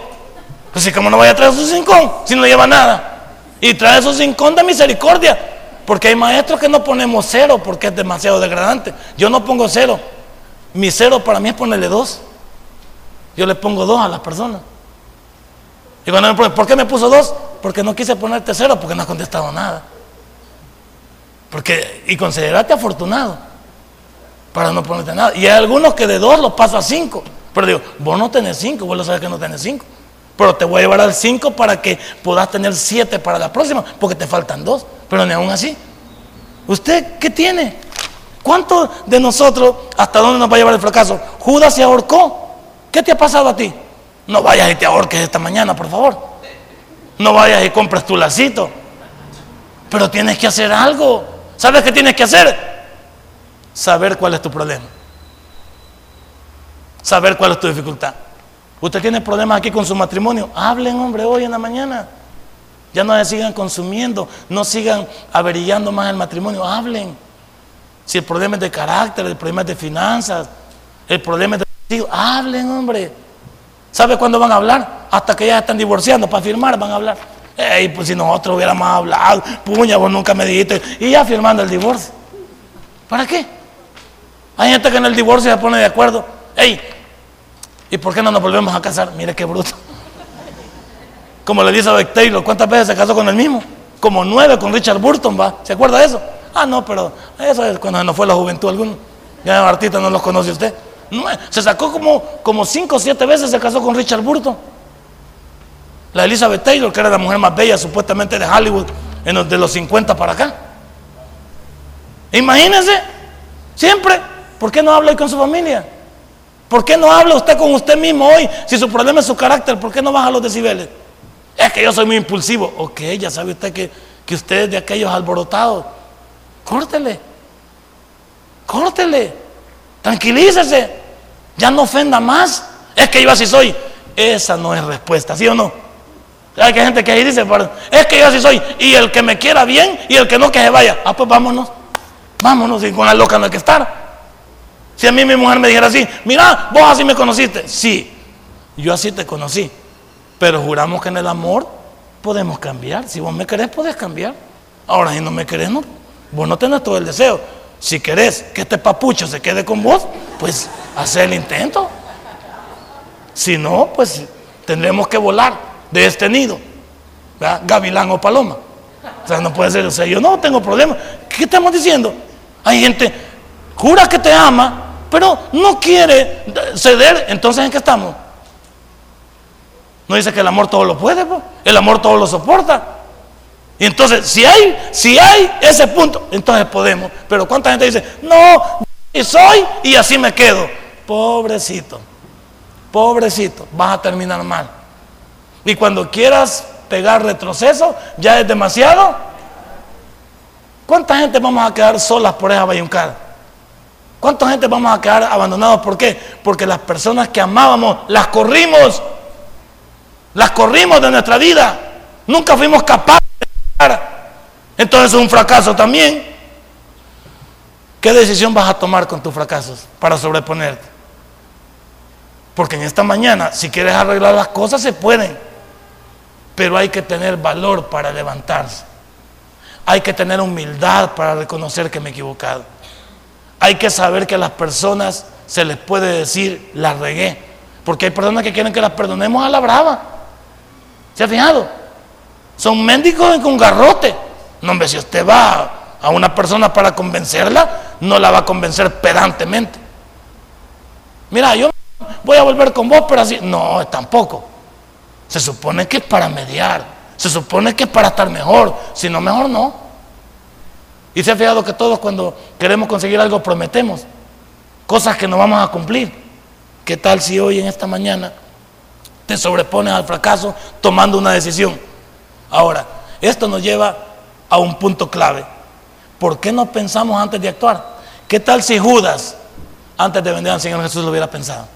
Pues si como no vaya a traer su cincón, si no lleva nada. Y trae su cincón de misericordia. Porque hay maestros que no ponemos cero porque es demasiado degradante. Yo no pongo cero. Mi cero para mí es ponerle dos. Yo le pongo dos a las personas. Y cuando me ¿por qué me puso dos? Porque no quise ponerte cero, porque no has contestado nada. Porque, y considerate afortunado para no ponerte nada. Y hay algunos que de dos los paso a cinco. Pero digo, vos no tenés cinco, vos lo sabes que no tenés cinco. Pero te voy a llevar al cinco para que puedas tener siete para la próxima, porque te faltan dos. Pero ni aún así. ¿Usted qué tiene? ¿Cuántos de nosotros, hasta dónde nos va a llevar el fracaso? Judas se ahorcó. ¿Qué te ha pasado a ti? No vayas y te ahorques esta mañana, por favor. No vayas y compres tu lacito. Pero tienes que hacer algo. ¿Sabes qué tienes que hacer? Saber cuál es tu problema. Saber cuál es tu dificultad. Usted tiene problemas aquí con su matrimonio. Hablen, hombre, hoy en la mañana. Ya no se sigan consumiendo, no sigan averillando más el matrimonio. Hablen. Si el problema es de carácter, el problema es de finanzas, el problema es de... Hablen, hombre. ¿Sabe cuándo van a hablar? Hasta que ya están divorciando para firmar van a hablar. Ey, pues si nosotros hubiéramos hablado, puña, vos nunca me dijiste, y ya firmando el divorcio. ¿Para qué? Hay gente que en el divorcio se pone de acuerdo. Ey, ¿y por qué no nos volvemos a casar? Mire qué bruto. *laughs* Como le dice a Taylor, ¿cuántas veces se casó con el mismo? Como nueve con Richard Burton, ¿va? ¿Se acuerda de eso? Ah, no, pero eso es cuando no fue la juventud alguno. Ya Martita no los conoce usted. se sacó como, como cinco o siete veces, se casó con Richard Burton. La Elizabeth Taylor, que era la mujer más bella supuestamente de Hollywood, en los, de los 50 para acá. Imagínense, siempre, ¿por qué no habla ahí con su familia? ¿Por qué no habla usted con usted mismo hoy? Si su problema es su carácter, ¿por qué no baja los decibeles? Es que yo soy muy impulsivo. Ok, ya sabe usted que, que usted es de aquellos alborotados. Córtele. Córtele. Tranquilícese. Ya no ofenda más. Es que yo así soy. Esa no es respuesta, ¿sí o no? Hay gente que ahí dice, es que yo así soy. Y el que me quiera bien y el que no que se vaya. Ah, pues vámonos. Vámonos. Y con la loca no hay que estar. Si a mí mi mujer me dijera así, mira, vos así me conociste. Sí, yo así te conocí. Pero juramos que en el amor podemos cambiar. Si vos me querés, podés cambiar. Ahora, si no me querés, no. Vos no tenés todo el deseo. Si querés que este papucho se quede con vos, pues haz el intento. Si no, pues tendremos que volar de este nido. Gavilán o paloma. O sea, no puede ser. O sea, yo no tengo problema. ¿Qué estamos diciendo? Hay gente, jura que te ama, pero no quiere ceder. Entonces, ¿en qué estamos? No dice que el amor todo lo puede, el amor todo lo soporta. Y entonces, si hay, si hay ese punto, entonces podemos. Pero ¿cuánta gente dice, no, y soy y así me quedo? Pobrecito, pobrecito, vas a terminar mal. Y cuando quieras pegar retroceso, ya es demasiado. ¿Cuánta gente vamos a quedar solas por esa bayuncada? ¿Cuánta gente vamos a quedar abandonados? ¿Por qué? Porque las personas que amábamos las corrimos. Las corrimos de nuestra vida. Nunca fuimos capaces de Entonces es un fracaso también. ¿Qué decisión vas a tomar con tus fracasos para sobreponerte? Porque en esta mañana, si quieres arreglar las cosas, se pueden. Pero hay que tener valor para levantarse. Hay que tener humildad para reconocer que me he equivocado. Hay que saber que a las personas se les puede decir, la regué. Porque hay personas que quieren que las perdonemos a la brava. ¿Se ha fijado? Son médicos con garrote. No, hombre, si usted va a una persona para convencerla, no la va a convencer pedantemente. Mira, yo voy a volver con vos, pero así. No, tampoco. Se supone que es para mediar. Se supone que es para estar mejor. Si no, mejor no. Y se ha fijado que todos cuando queremos conseguir algo prometemos cosas que no vamos a cumplir. ¿Qué tal si hoy en esta mañana te sobrepones al fracaso tomando una decisión. Ahora, esto nos lleva a un punto clave. ¿Por qué no pensamos antes de actuar? ¿Qué tal si Judas, antes de vender al Señor Jesús, lo hubiera pensado?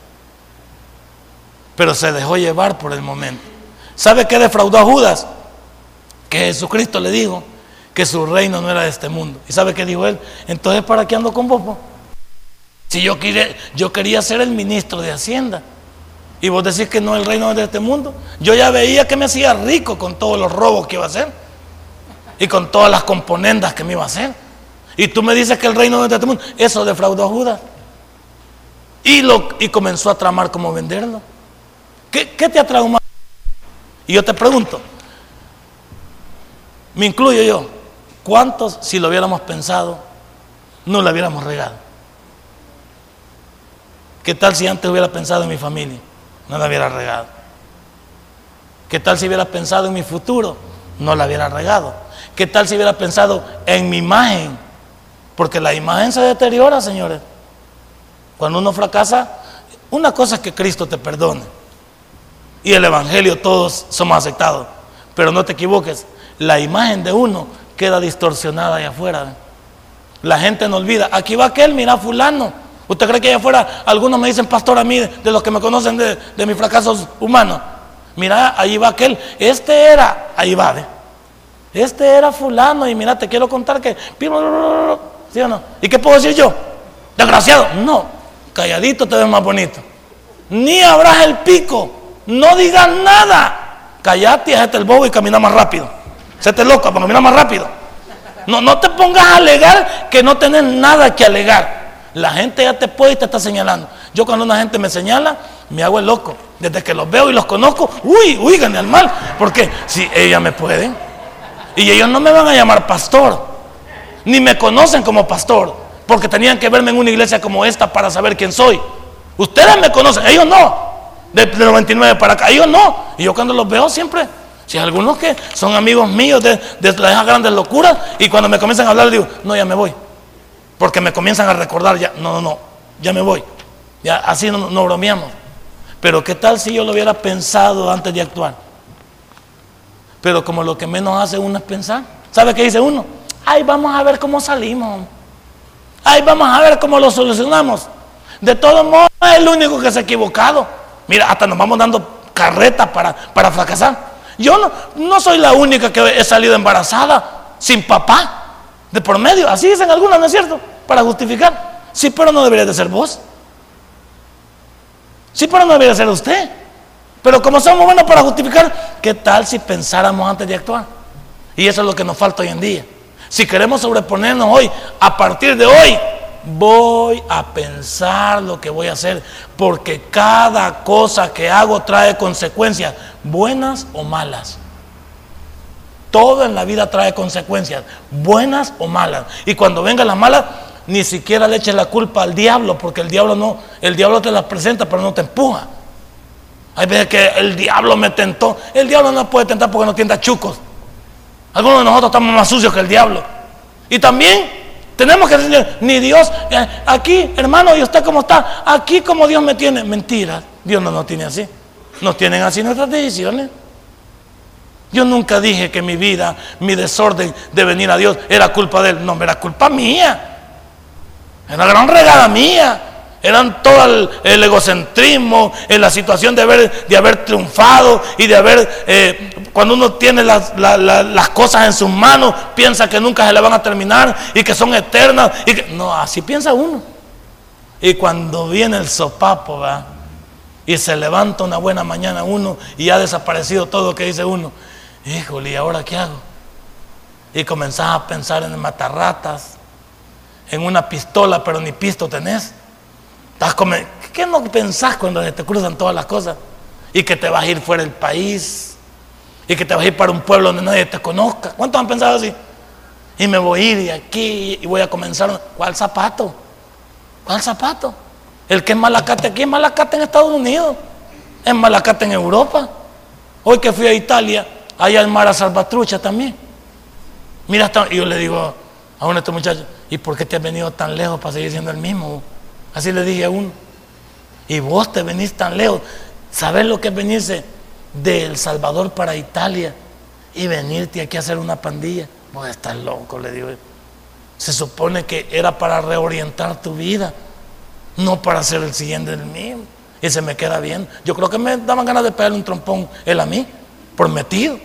Pero se dejó llevar por el momento. ¿Sabe qué defraudó a Judas? Que Jesucristo le dijo que su reino no era de este mundo. ¿Y sabe qué dijo él? Entonces, ¿para qué ando con vos? Si yo quería, yo quería ser el ministro de Hacienda. Y vos decís que no el reino de este mundo. Yo ya veía que me hacía rico con todos los robos que iba a hacer. Y con todas las componendas que me iba a hacer. Y tú me dices que el reino de este mundo. Eso defraudó a Judas. Y, lo, y comenzó a tramar cómo venderlo. ¿Qué, ¿Qué te ha traumado? Y yo te pregunto, me incluyo yo, ¿cuántos si lo hubiéramos pensado no lo hubiéramos regado? ¿Qué tal si antes hubiera pensado en mi familia? no la hubiera regado. ¿Qué tal si hubiera pensado en mi futuro? No la hubiera regado. ¿Qué tal si hubiera pensado en mi imagen? Porque la imagen se deteriora, señores. Cuando uno fracasa, una cosa es que Cristo te perdone. Y el Evangelio todos somos aceptados. Pero no te equivoques, la imagen de uno queda distorsionada allá afuera. La gente no olvida. Aquí va aquel, mira fulano ¿Usted cree que allá afuera algunos me dicen pastor a mí, de, los que me conocen de, mis fracasos humanos? Mira, ahí va aquel. Este era, ahí va, ¿ve? Este era fulano y mira, te quiero contar que... ¿Sí o no? ¿Y qué puedo decir yo? Desgraciado. No, calladito te ves más bonito. Ni abras el pico, no digas nada. callate y el bobo y camina más rápido. Séte loco para caminar más rápido. No, no te pongas a alegar que no tenés nada que alegar. La gente ya te puede y te está señalando. Yo cuando una gente me señala, me hago el loco. Desde que los veo y los conozco, uy, uy, al mal. Porque si ella me puede. Y ellos no me van a llamar pastor. Ni me conocen como pastor. Porque tenían que verme en una iglesia como esta para saber quién soy. Ustedes me conocen, ellos no. De, 99 para acá, ellos no. Y yo cuando los veo siempre, si algunos que son amigos míos de, de las grandes locuras, y cuando me comienzan a hablar, digo, no, ya me voy. Porque me comienzan a recordar, ya, no, no, no, ya me voy. Ya así no, no bromeamos. Pero ¿qué tal si yo lo hubiera pensado antes de actuar? Pero como lo que menos hace uno es pensar. ¿Sabe qué dice uno? Ay, vamos a ver cómo salimos. Ay, vamos a ver cómo lo solucionamos. De todos modos, es el único que se ha equivocado. Mira, hasta nos vamos dando carreta para, para fracasar. Yo no, soy la única que he salido embarazada sin papá de por medio. Así dicen algunos, ¿no es cierto? Para justificar. Sí, pero no debería de ser vos. Sí, pero no debería ser usted. Pero como somos buenos para justificar, ¿qué tal si pensáramos antes de actuar? Y eso es lo que nos falta hoy en día. Si queremos sobreponernos hoy, a partir de hoy, voy a pensar lo que voy a hacer, porque cada cosa que hago trae consecuencias, buenas o malas. Todo en la vida trae consecuencias, buenas o malas. Y cuando venga la mala, ni siquiera le eches la culpa al diablo, porque el diablo no, el diablo te la presenta, pero no te empuja. Hay veces que el diablo me tentó. El diablo no puede tentar porque no tienda chucos. Algunos de nosotros estamos más sucios que el diablo. Y también tenemos que decir, ni Dios, eh, aquí, hermano, ¿y usted cómo está? Aquí como Dios me tiene. Mentira, Dios no nos tiene así. Nos tienen así nuestras decisiones. Yo nunca dije que mi vida, mi desorden de venir a Dios era culpa de Él. No, era culpa mía. Era gran regada mía. Eran todo el, egocentrismo, en la situación de haber, de haber triunfado y de haber, eh, cuando uno tiene las, las, cosas en sus manos, piensa que nunca se le van a terminar y que son eternas. Y que, no, así piensa uno. Y cuando viene el sopapo, ¿va? y se levanta una buena mañana uno y ha desaparecido todo lo que dice uno, híjole, ¿y ahora qué hago? Y comenzás a pensar en matarratas, en una pistola, pero ni pisto tenés. ¿Qué no pensás cuando te cruzan todas las cosas? Y que te vas a ir fuera del país. Y que te vas a ir para un pueblo donde nadie te conozca. ¿Cuántos han pensado así? Y me voy a ir de aquí y voy a comenzar. ¿Cuál zapato? ¿Cuál zapato? El que es malacate aquí es malacate en Estados Unidos. Es malacate en Europa. Hoy que fui a Italia, allá en Mara Salvatrucha también. Mira, y yo le digo a uno de estos muchachos, ¿y por qué te has venido tan lejos para seguir siendo el mismo? Así le dije a uno. Y vos te venís tan lejos. ¿Sabes lo que es venirse de El Salvador para Italia y venirte aquí a hacer una pandilla? Vos estás loco, le digo. Se supone que era para reorientar tu vida, no para ser el siguiente del mío. Y se me queda bien. Yo creo que me daban ganas de pegarle un trompón él a mí, por metido.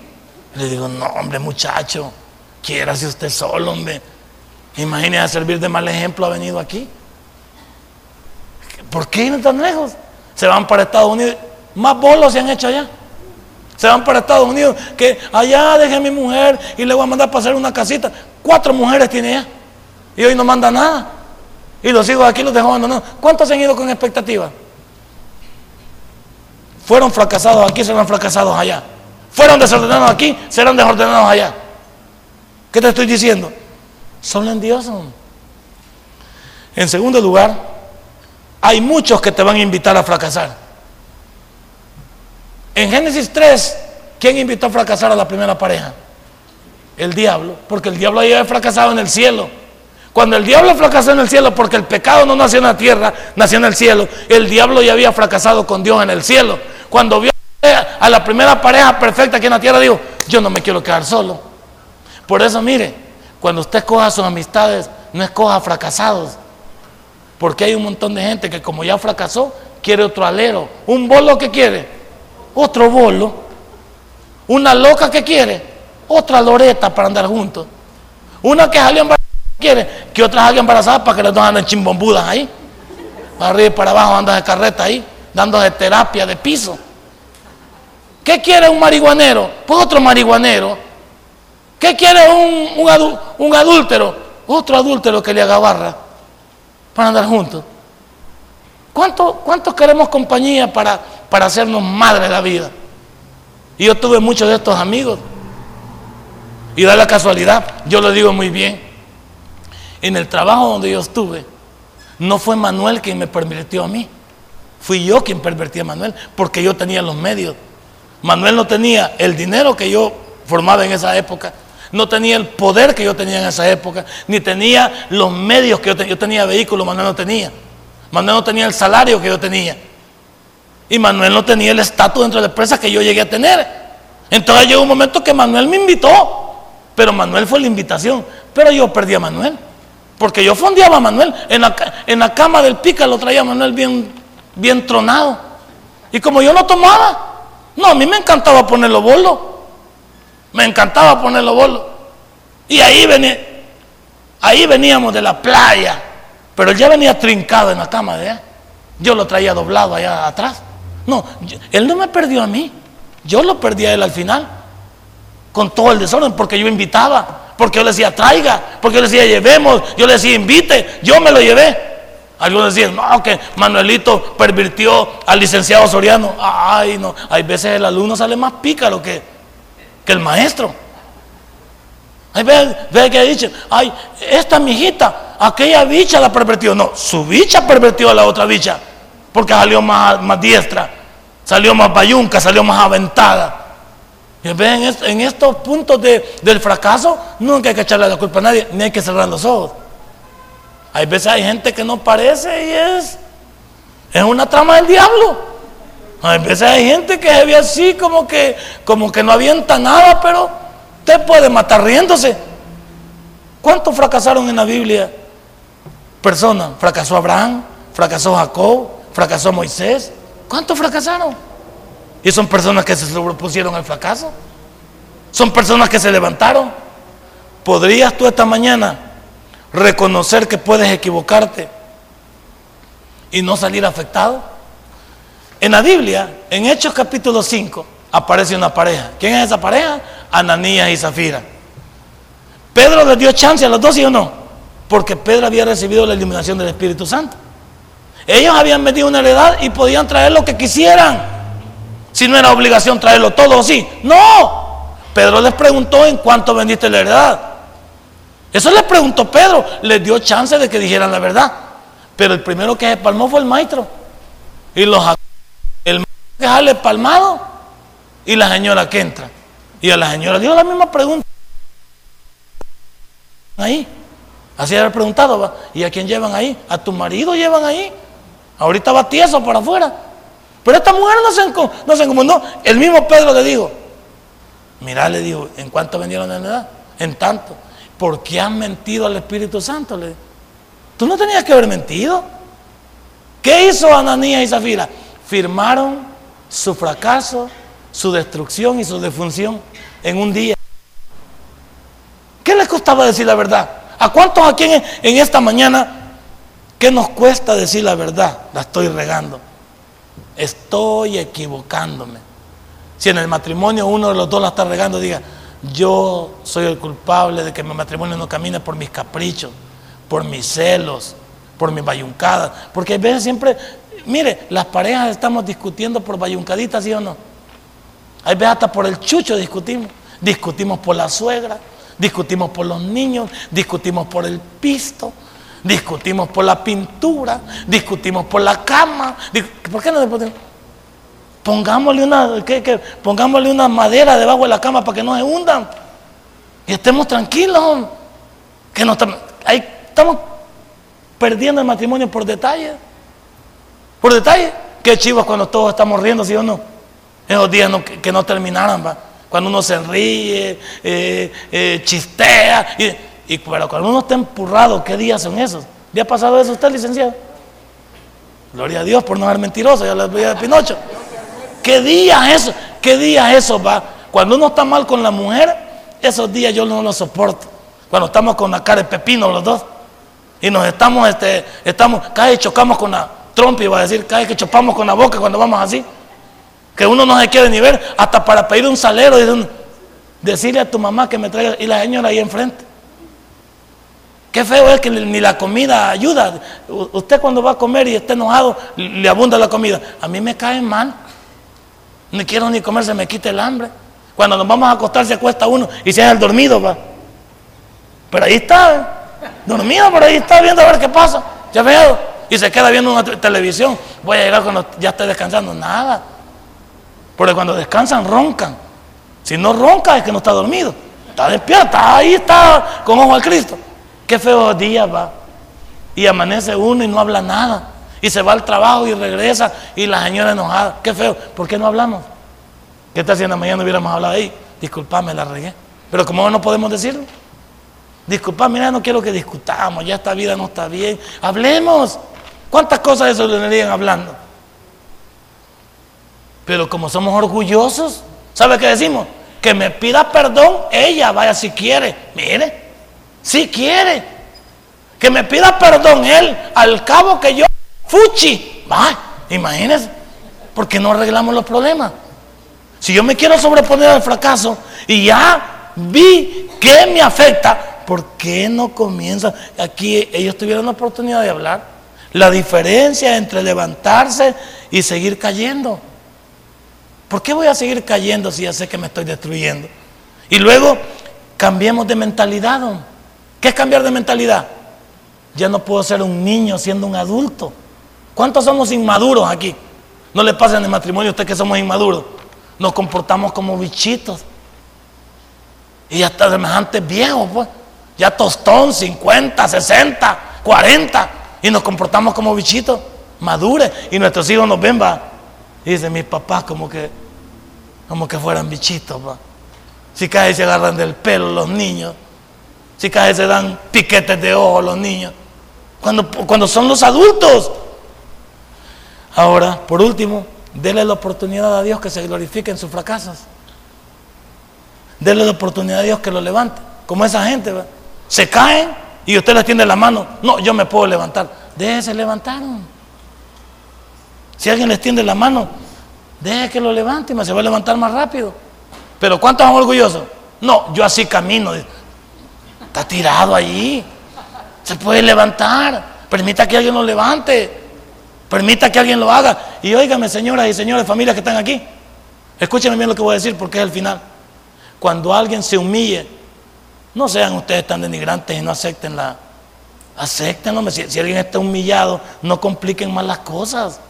le digo, no, hombre, muchacho, quiera si usted solo, hombre. Imagínese a servir de mal ejemplo, ha venido aquí. ¿Por qué ir tan lejos? Se van para Estados Unidos. Más bolos se han hecho allá. Se van para Estados Unidos. Que allá dejé a mi mujer y le voy a mandar para hacer una casita. Cuatro mujeres tiene ella. Y hoy no manda nada. Y los hijos aquí los dejó abandonados. ¿Cuántos han ido con expectativa? Fueron fracasados aquí, serán fracasados allá. Fueron desordenados aquí, serán desordenados allá. ¿Qué te estoy diciendo? Solo en Dios. En segundo lugar, hay muchos que te van a invitar a fracasar. En Génesis 3, ¿quién invitó a fracasar a la primera pareja? El diablo, porque el diablo había fracasado en el cielo. Cuando el diablo fracasó en el cielo, porque el pecado no nació en la tierra, nació en el cielo, el diablo ya había fracasado con Dios en el cielo. Cuando vio a la primera pareja perfecta aquí en la tierra, dijo, yo no me quiero quedar solo. Por eso, mire, cuando usted escoja sus amistades, no escoja fracasados, porque hay un montón de gente que como ya fracasó, quiere otro alero. Un bolo que quiere, otro bolo. Una loca que quiere, otra loreta para andar juntos. Una que salió embarazada quiere que otra salga embarazada para que los dos anden chimbombudas ahí. Para arriba y para abajo andan de carreta ahí, dándose terapia de piso. ¿Qué quiere un marihuanero? Pues otro marihuanero. ¿Qué quiere un, un, adúltero? Otro adúltero que le haga barra para andar juntos. ¿Cuántos cuánto queremos compañía para, para hacernos madre de la vida? Y yo tuve muchos de estos amigos. Y da la casualidad, yo lo digo muy bien. En el trabajo donde yo estuve, no fue Manuel quien me permitió a mí. Fui yo quien pervertí a Manuel, porque yo tenía los medios. Manuel no tenía el dinero que yo formaba en esa época, no tenía el poder que yo tenía en esa época, ni tenía los medios que yo tenía. Yo tenía vehículos, Manuel no tenía. Manuel no tenía el salario que yo tenía. Y Manuel no tenía el estatus dentro de la empresa que yo llegué a tener. Entonces llegó un momento que Manuel me invitó, pero Manuel fue la invitación. Pero yo perdí a Manuel, porque yo fondeaba a Manuel. En la, en la cama del pica lo traía Manuel bien, bien tronado. Y como yo no tomaba, no, a mí me encantaba ponerlo bolo. Me encantaba ponerlo bolo. Y ahí venía, ahí veníamos de la playa, pero él ya venía trincado en la cama de Yo lo traía doblado allá atrás. No, él no me perdió a mí. Yo lo perdí a él al final. Con todo el desorden, porque yo invitaba, porque yo le decía traiga, porque yo le decía llevemos, yo le decía invite, yo me lo llevé. Algunos decían, no, que Manuelito pervirtió al licenciado Soriano. Ay, no, hay veces el alumno sale más pícaro que, que el maestro. Hay veces, que dicho, ay, esta mijita, aquella bicha la pervirtió. No, su bicha pervirtió a la otra bicha, porque salió más, más diestra, salió más bayunca, salió más aventada. Y ven, en estos puntos del fracaso, nunca hay que echarle la culpa a nadie, ni hay que cerrar los ojos. Hay veces hay gente que no parece y es, es una trama del diablo. Hay veces hay gente que se ve así como que, como que no avienta nada, pero usted puede matar riéndose. ¿Cuántos fracasaron en la Biblia? Personas. Fracasó Abraham, fracasó Jacob, fracasó Moisés. ¿Cuántos fracasaron? Y son personas que se sobrepusieron al fracaso. Son personas que se levantaron. ¿Podrías tú esta mañana reconocer que puedes equivocarte y no salir afectado. En la Biblia, en Hechos capítulo 5, aparece una pareja. ¿Quién es esa pareja? Ananías y Zafira. Pedro les dio chance a los dos, ¿sí o no? Porque Pedro había recibido la iluminación del Espíritu Santo. Ellos habían metido una heredad y podían traer lo que quisieran. Si no era obligación traerlo todo, ¿o sí? No. Pedro les preguntó en cuánto vendiste la heredad. Eso le preguntó Pedro, les dio chance de que dijeran la verdad. Pero el primero que se palmó fue el maestro. Y los el que sale palmado y la señora que entra. Y a la señora dio la misma pregunta. Ahí. Así había preguntado, ¿y a quién llevan ahí? A tu marido llevan ahí. Ahorita va tieso por afuera. Pero esta mujer no se, no se incomodó. El mismo Pedro le dijo, mira, le dijo, ¿en cuánto vendieron la edad? En tanto. ¿por qué han mentido al Espíritu Santo? Le, Tú no tenías que haber mentido. ¿Qué hizo Ananías y Zafira? Firmaron su fracaso, su destrucción y su defunción en un día. ¿Qué les costaba decir la verdad? ¿A cuántos aquí en, en esta mañana, qué nos cuesta decir la verdad? La estoy regando. Estoy equivocándome. Si en el matrimonio uno de los dos la está regando, diga, yo soy el culpable de que mi matrimonio no camine por mis caprichos, por mis celos, por mis bayuncadas. Porque a veces siempre, mire, las parejas estamos discutiendo por bayuncaditas, ¿sí o no? Hay veces hasta por el chucho discutimos. Discutimos por la suegra, discutimos por los niños, discutimos por el pisto, discutimos por la pintura, discutimos por la cama. ¿Por qué no discutimos? Pongámosle una, ¿qué, pongámosle una madera debajo de la cama para que no se hundan. Y estemos tranquilos. Que no estamos, ahí estamos perdiendo el matrimonio por detalle. Por detalle. Qué chivos cuando todos estamos riendo, ¿sí o no? Esos días que, no terminaran, ¿va? Cuando uno se ríe, eh, eh, chistea. Y, pero cuando uno está empurrado, ¿qué días son esos? ¿Ya ha pasado eso usted, licenciado? Gloria a Dios por no ser mentiroso, ya les voy a Pinocho. ¿Qué día eso? ¿Qué día eso va? Cuando uno está mal con la mujer, esos días yo no los soporto. Cuando estamos con la cara de pepino los dos. Y nos estamos, este, estamos, cae chocamos con la trompa y va a decir, cae que chopamos con la boca cuando vamos así. Que uno no se quiere ni ver, hasta para pedir un salero, decirle a tu mamá que me traiga, y la señora ahí enfrente. Qué feo es que ni la comida ayuda. Usted cuando va a comer y está enojado, le abunda la comida. A mí me cae mal. Ni quiero ni comer, se me quita el hambre. Cuando nos vamos a acostar se acuesta uno y se hace el dormido, va. Pero ahí está, ¿eh? dormido, pero ahí está viendo a ver qué pasa. Ya veo. Y se queda viendo una televisión. Voy a llegar cuando ya esté descansando. Nada. Porque cuando descansan, roncan. Si no ronca, es que no está dormido. Está despierto, ahí está con ojo al Cristo. Qué feo día va. Y amanece uno y no habla nada. Y se va al trabajo y regresa y la señora enojada. Qué feo. ¿Por qué no hablamos? ¿Qué tal si en la mañana hubiéramos hablado ahí? Disculpame, la regué. Pero como no podemos decirlo. Disculpa, mira, no quiero que discutamos, ya esta vida no está bien. Hablemos. ¿Cuántas cosas se solucionarían hablando? Pero como somos orgullosos, ¿sabe qué decimos? Que me pida perdón ella, vaya si quiere. Mire, si quiere. Que me pida perdón él, al cabo que yo, fuchi. Va, imagínense, porque no arreglamos los problemas. Si yo me quiero sobreponer al fracaso y ya vi que me afecta, ¿por qué no comienza? Aquí ellos tuvieron la oportunidad de hablar. La diferencia entre levantarse y seguir cayendo. ¿Por qué voy a seguir cayendo si ya sé que me estoy destruyendo? Y luego cambiemos de mentalidad. ¿Qué es cambiar de mentalidad? Ya no puedo ser un niño siendo un adulto. ¿Cuántos somos inmaduros aquí? No le pasa en el matrimonio a usted que somos inmaduros. Nos comportamos como bichitos. Y hasta semejantes viejos, pues. Ya tostón, 50, 60, 40. Y nos comportamos como bichitos. Madures. Y nuestros hijos nos ven, va. Y dicen, mis papás como que, como que fueran bichitos, va. Si cada se agarran del pelo los niños. Si cada se dan piquetes de ojo los niños. Cuando, cuando son los adultos. Ahora, por último, dele la oportunidad a Dios que se glorifique en sus fracasos. Dele la oportunidad a Dios que lo levante. Como esa gente, ¿va? se caen y usted les tiende la mano. No, yo me puedo levantar. Déjese levantar. Si alguien les tiende la mano, deje que lo levante se va a levantar más rápido. Pero ¿cuántos son orgullosos? No, yo así camino. Está tirado allí. Se puede levantar. Permita que alguien lo levante. Permita que alguien lo haga. Y óigame, señoras y señores, familias que están aquí. Escúchenme bien lo que voy a decir porque es el final. Cuando alguien se humille no sean ustedes tan denigrantes y no acepten la. Acéptenlo. Si, si alguien está humillado, no compliquen más las cosas.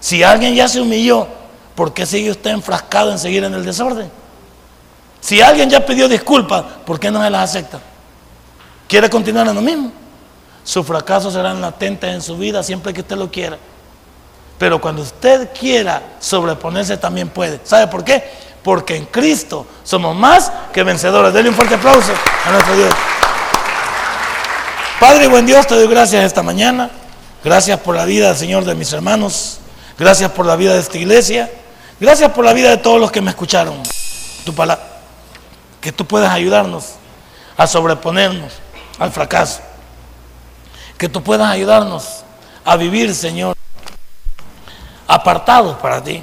Si alguien ya se humilló, ¿por qué sigue usted enfrascado en seguir en el desorden? Si alguien ya pidió disculpas, ¿por qué no se las acepta? ¿Quiere continuar en lo mismo? Sus fracasos serán latentes en su vida siempre que usted lo quiera. Pero cuando usted quiera sobreponerse también puede. ¿Sabe por qué? Porque en Cristo somos más que vencedores. Denle un fuerte aplauso a nuestro Dios. Padre, buen Dios, te doy gracias esta mañana. Gracias por la vida, Señor, de mis hermanos. Gracias por la vida de esta iglesia. Gracias por la vida de todos los que me escucharon. Tu palabra. Que tú puedas ayudarnos a sobreponernos al fracaso. Que tú puedas ayudarnos a vivir, Señor, apartados para ti